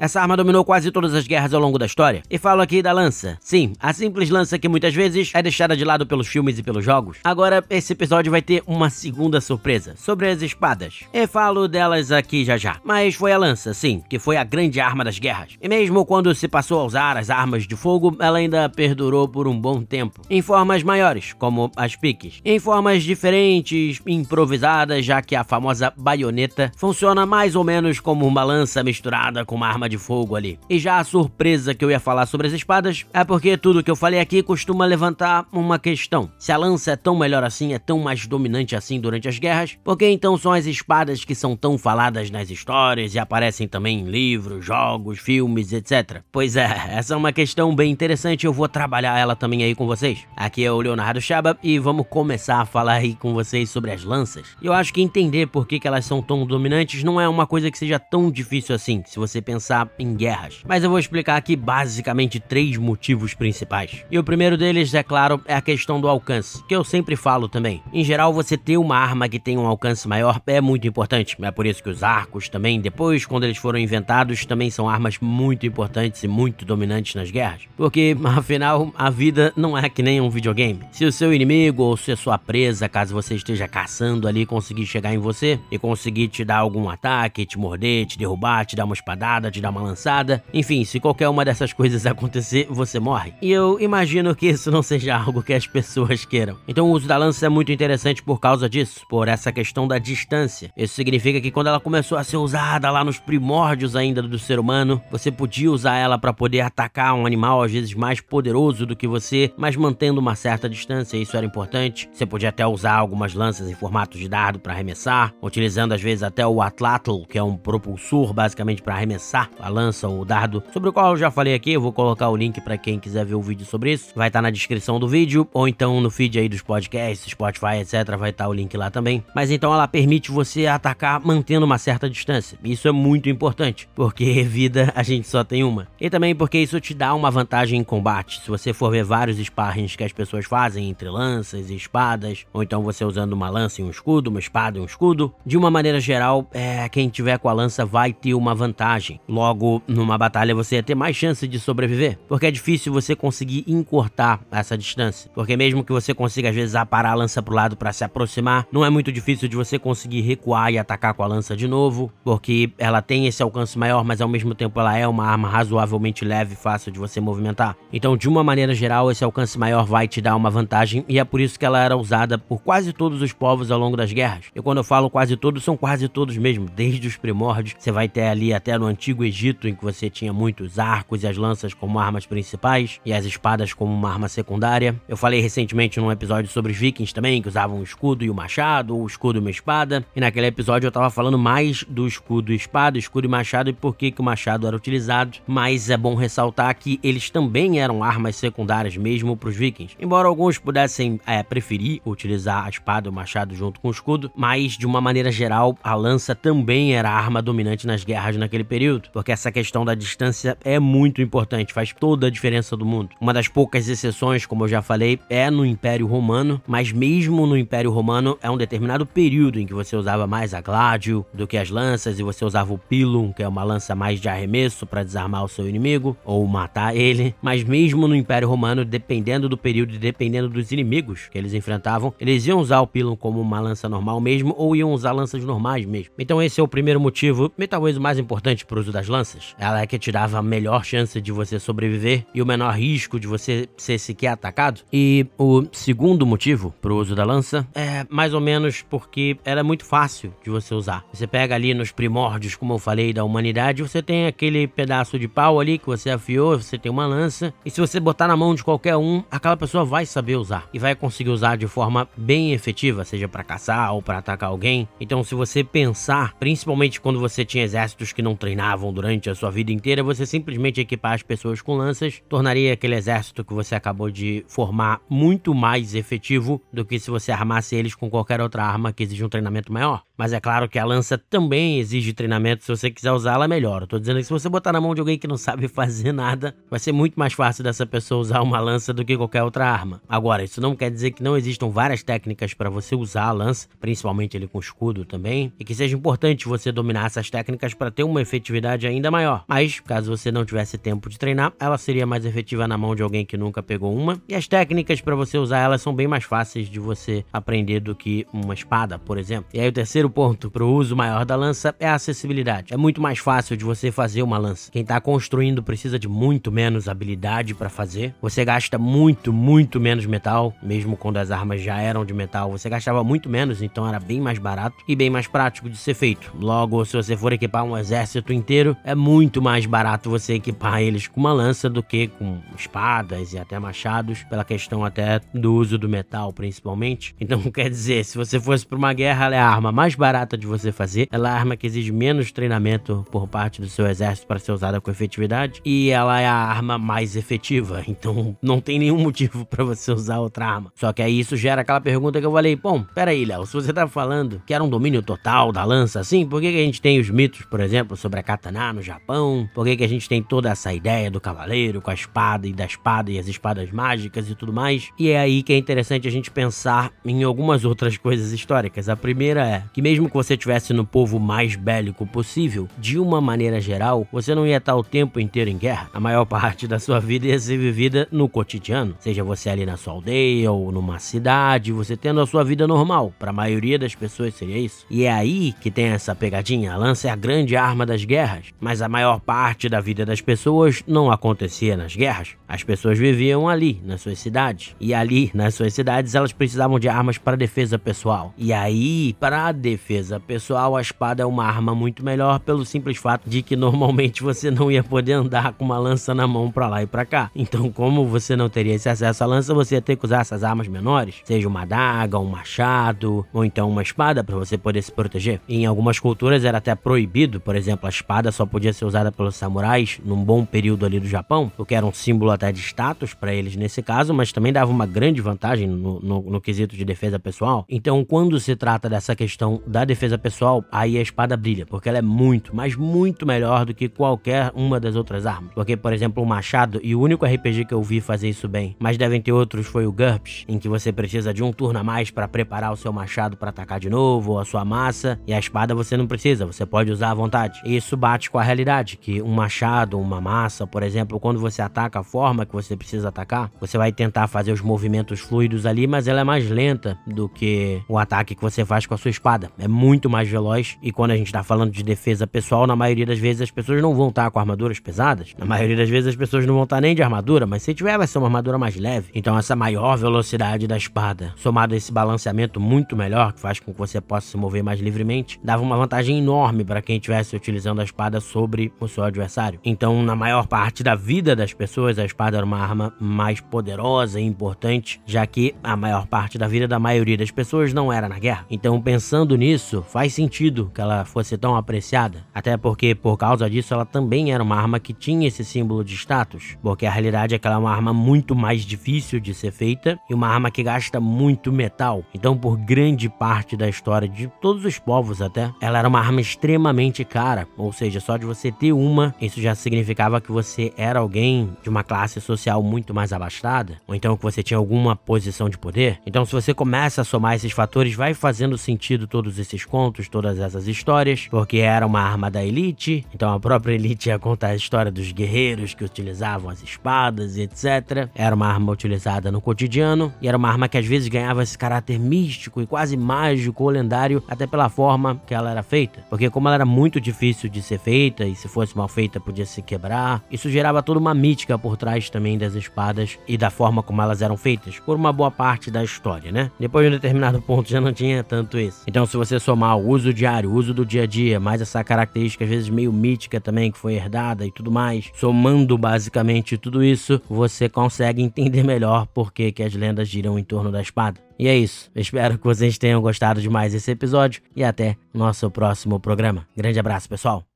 Essa arma dominou quase todas as guerras ao longo da história. E falo aqui da lança. Sim, a simples lança que muitas vezes é deixada de lado pelos filmes e pelos jogos. Agora, esse episódio vai ter uma segunda surpresa sobre as espadas. E falo delas aqui já já. Mas foi a lança, sim, que foi a grande arma das guerras. E mesmo quando se passou a usar as armas de fogo, ela ainda perdurou por um bom tempo. Em formas maiores, como as piques. Em formas diferentes, improvisadas, já que a famosa baioneta funciona mais ou menos como uma lança misturada com uma arma de fogo ali. E já a surpresa que eu ia falar sobre as espadas é porque tudo que eu falei aqui costuma levantar uma questão. Se a lança é tão melhor assim, é tão mais dominante assim durante as guerras, por que então são as espadas que são tão faladas nas histórias e aparecem também em livros, jogos, filmes, etc? Pois é, essa é uma questão bem interessante, eu vou trabalhar ela também aí com vocês. Aqui é o Leonardo Chaba e vamos começar a falar aí com vocês sobre as lanças. Eu acho que entender por que, que elas são tão dominantes não é uma coisa que seja tão difícil assim, se você pensar em guerras. Mas eu vou explicar aqui basicamente três motivos principais. E o primeiro deles, é claro, é a questão do alcance, que eu sempre falo também. Em geral, você ter uma arma que tem um alcance maior é muito importante. É por isso que os arcos também, depois, quando eles foram inventados, também são armas muito importantes e muito dominantes nas guerras. Porque, afinal, a vida não é que nem um videogame. Se o seu inimigo ou se a sua presa, caso você esteja caçando ali, conseguir chegar em você e conseguir te dar algum ataque, te morder, te derrubar, te dar uma espadada, te dar uma lançada, enfim, se qualquer uma dessas coisas acontecer, você morre. E eu imagino que isso não seja algo que as pessoas queiram. Então o uso da lança é muito interessante por causa disso, por essa questão da distância. Isso significa que quando ela começou a ser usada lá nos primórdios ainda do ser humano, você podia usar ela para poder atacar um animal às vezes mais poderoso do que você, mas mantendo uma certa distância, isso era importante. Você podia até usar algumas lanças em formato de dardo para arremessar, utilizando às vezes até o atlatl, que é um propulsor basicamente para arremessar a lança ou o dardo, sobre o qual eu já falei aqui, eu vou colocar o link para quem quiser ver o vídeo sobre isso. Vai estar tá na descrição do vídeo ou então no feed aí dos podcasts, Spotify, etc, vai estar tá o link lá também. Mas então ela permite você atacar mantendo uma certa distância. Isso é muito importante, porque vida a gente só tem uma. E também porque isso te dá uma vantagem em combate. Se você for ver vários sparrings que as pessoas fazem entre lanças e espadas, ou então você usando uma lança e um escudo, uma espada e um escudo, de uma maneira geral, é, quem tiver com a lança vai ter uma vantagem. Logo, numa batalha você ia ter mais chance de sobreviver, porque é difícil você conseguir encurtar essa distância. Porque mesmo que você consiga às vezes aparar a lança pro lado para se aproximar, não é muito difícil de você conseguir recuar e atacar com a lança de novo, porque ela tem esse alcance maior, mas ao mesmo tempo ela é uma arma razoavelmente leve e fácil de você movimentar. Então, de uma maneira geral, esse alcance maior vai te dar uma vantagem e é por isso que ela era usada por quase todos os povos ao longo das guerras. E quando eu falo quase todos, são quase todos mesmo, desde os primórdios. Você vai ter ali até no antigo Egito, em que você tinha muitos arcos e as lanças como armas principais e as espadas como uma arma secundária. Eu falei recentemente num episódio sobre os vikings também, que usavam o escudo e o machado, ou o escudo e uma espada. E naquele episódio eu tava falando mais do escudo e espada, escudo e machado e por que, que o machado era utilizado. Mas é bom ressaltar que eles também eram armas secundárias mesmo para os vikings. Embora alguns pudessem é, preferir utilizar a espada e o machado junto com o escudo, mas de uma maneira geral a lança também era a arma dominante nas guerras naquele período, porque essa questão da distância é muito importante, faz toda a diferença do mundo. Uma das poucas exceções, como eu já falei, é no Império Romano, mas mesmo no Império Romano é um determinado período em que você usava mais a gládio do que as lanças e você usava o pilum, que é uma lança mais de arremesso para desarmar o seu inimigo ou matar ele. Mas mesmo no Império Romano, dependendo do período e dependendo dos inimigos que eles enfrentavam, eles iam usar o pilum como uma lança normal mesmo ou iam usar lanças normais mesmo. Então esse é o primeiro motivo, e talvez o mais importante para o uso das lanças. Ela é que te dava a melhor chance de você sobreviver e o menor risco de você ser sequer atacado. E o segundo motivo para o uso da lança é mais ou menos porque era muito fácil de você usar. Você pega ali nos primórdios, como eu falei, da humanidade, você tem aquele pedaço de pau ali que você afiou, você tem uma lança, e se você botar na mão de qualquer um, aquela pessoa vai saber usar e vai conseguir usar de forma bem efetiva, seja para caçar ou para atacar alguém. Então, se você pensar, principalmente quando você tinha exércitos que não treinavam durante a sua vida inteira, você simplesmente equipar as pessoas com lanças tornaria aquele exército que você acabou de formar muito mais efetivo do que se você armasse eles com qualquer outra arma que exige um treinamento maior. Mas é claro que a lança também exige treinamento se você quiser usá-la melhor. Eu tô dizendo que se você botar na mão de alguém que não sabe fazer nada, vai ser muito mais fácil dessa pessoa usar uma lança do que qualquer outra arma. Agora, isso não quer dizer que não existam várias técnicas para você usar a lança, principalmente ele com escudo também, e que seja importante você dominar essas técnicas para ter uma efetividade ainda maior. Mas, caso você não tivesse tempo de treinar, ela seria mais efetiva na mão de alguém que nunca pegou uma. E as técnicas para você usar elas são bem mais fáceis de você aprender do que uma espada, por exemplo. E aí o terceiro ponto para o uso maior da lança é a acessibilidade. É muito mais fácil de você fazer uma lança. Quem está construindo precisa de muito menos habilidade para fazer. Você gasta muito, muito menos metal, mesmo quando as armas já eram de metal. Você gastava muito menos, então era bem mais barato e bem mais prático de ser feito. Logo, se você for equipar um exército inteiro, é muito mais barato você equipar eles com uma lança do que com espadas e até machados, pela questão até do uso do metal, principalmente. Então, quer dizer, se você fosse para uma guerra, ela é a arma mais barata de você fazer, ela é a arma que exige menos treinamento por parte do seu exército para ser usada com efetividade e ela é a arma mais efetiva. Então, não tem nenhum motivo para você usar outra arma. Só que aí isso gera aquela pergunta que eu falei: bom, peraí, Léo, se você tá falando que era um domínio total da lança assim, por que, que a gente tem os mitos, por exemplo, sobre a katana no Japão? Por que, que a gente tem toda essa ideia do cavaleiro com a espada e da espada e as espadas mágicas e tudo mais? E é aí que é interessante a gente pensar em algumas outras coisas históricas. A primeira é que, mesmo que você estivesse no povo mais bélico possível, de uma maneira geral, você não ia estar o tempo inteiro em guerra. A maior parte da sua vida ia ser vivida no cotidiano, seja você ali na sua aldeia ou numa cidade, você tendo a sua vida normal. Para a maioria das pessoas seria isso. E é aí que tem essa pegadinha. A lança é a grande arma das guerras, mas a maior parte da vida das pessoas não acontecia nas guerras. As pessoas viviam ali, nas suas cidades. E ali, nas suas cidades, elas precisavam de armas para defesa pessoal. E aí, para defesa pessoal, a espada é uma arma muito melhor pelo simples fato de que normalmente você não ia poder andar com uma lança na mão para lá e para cá. Então, como você não teria esse acesso à lança, você ia ter que usar essas armas menores, seja uma adaga, um machado ou então uma espada para você poder se proteger. Em algumas culturas era até proibido, por exemplo, a espada só podia ser usada pelos samurais num bom período ali do Japão, o que era um símbolo até de status para eles nesse caso, mas também dava uma grande vantagem no, no, no quesito de defesa pessoal. Então, quando se trata dessa questão da defesa pessoal, aí a espada brilha, porque ela é muito, mas muito melhor do que qualquer uma das outras armas. Porque, por exemplo, o machado, e o único RPG que eu vi fazer isso bem, mas devem ter outros, foi o GURPS, em que você precisa de um turno a mais para preparar o seu machado para atacar de novo, ou a sua massa, e a espada você não precisa, você pode usar à vontade. E isso bate com a realidade, que um machado, uma massa, por exemplo, quando você ataca a forma que você precisa atacar, você vai tentar fazer os movimentos fluidos ali, mas ela é mais lenta do que o ataque que você faz com a sua espada. É muito mais veloz, e quando a gente tá falando de defesa pessoal, na maioria das vezes as pessoas não vão estar tá com armaduras pesadas. Na maioria das vezes as pessoas não vão estar tá nem de armadura, mas se tiver vai ser uma armadura mais leve. Então essa maior velocidade da espada, somado a esse balanceamento muito melhor, que faz com que você possa se mover mais livremente, dava uma vantagem enorme para quem estivesse utilizando a espada sobre o seu adversário. Então, na maior parte da vida das pessoas, a espada era uma arma mais poderosa e importante, já que a maior parte da vida da maioria das pessoas não era na guerra. Então, pensando nisso, faz sentido que ela fosse tão apreciada, até porque por causa disso ela também era uma arma que tinha esse símbolo de status, porque a realidade é que ela é uma arma muito mais difícil de ser feita e uma arma que gasta muito metal. Então, por grande parte da história de todos os povos até, ela era uma arma extremamente cara, ou seja, só de você ter uma, isso já significava que você era alguém de uma classe social muito mais abastada, ou então que você tinha alguma posição de poder. Então, se você começa a somar esses fatores, vai fazendo sentido todos esses contos, todas essas histórias, porque era uma arma da elite, então a própria elite ia contar a história dos guerreiros que utilizavam as espadas e etc. Era uma arma utilizada no cotidiano e era uma arma que às vezes ganhava esse caráter místico e quase mágico ou lendário, até pela forma que ela era feita. Porque como ela era muito difícil de ser feita e se fosse mal feita podia se quebrar, isso gerava toda uma mítica por trás também das espadas e da forma como elas eram feitas, por uma boa parte da história, né? Depois de um determinado ponto já não tinha tanto isso. Então se você somar o uso diário, o uso do dia a dia, mais essa característica às vezes meio mítica também que foi herdada e tudo mais, somando basicamente tudo isso, você consegue entender melhor por que, que as lendas giram em torno da espada. E é isso. espero que vocês tenham gostado de mais esse episódio e até nosso próximo programa. Grande abraço, pessoal.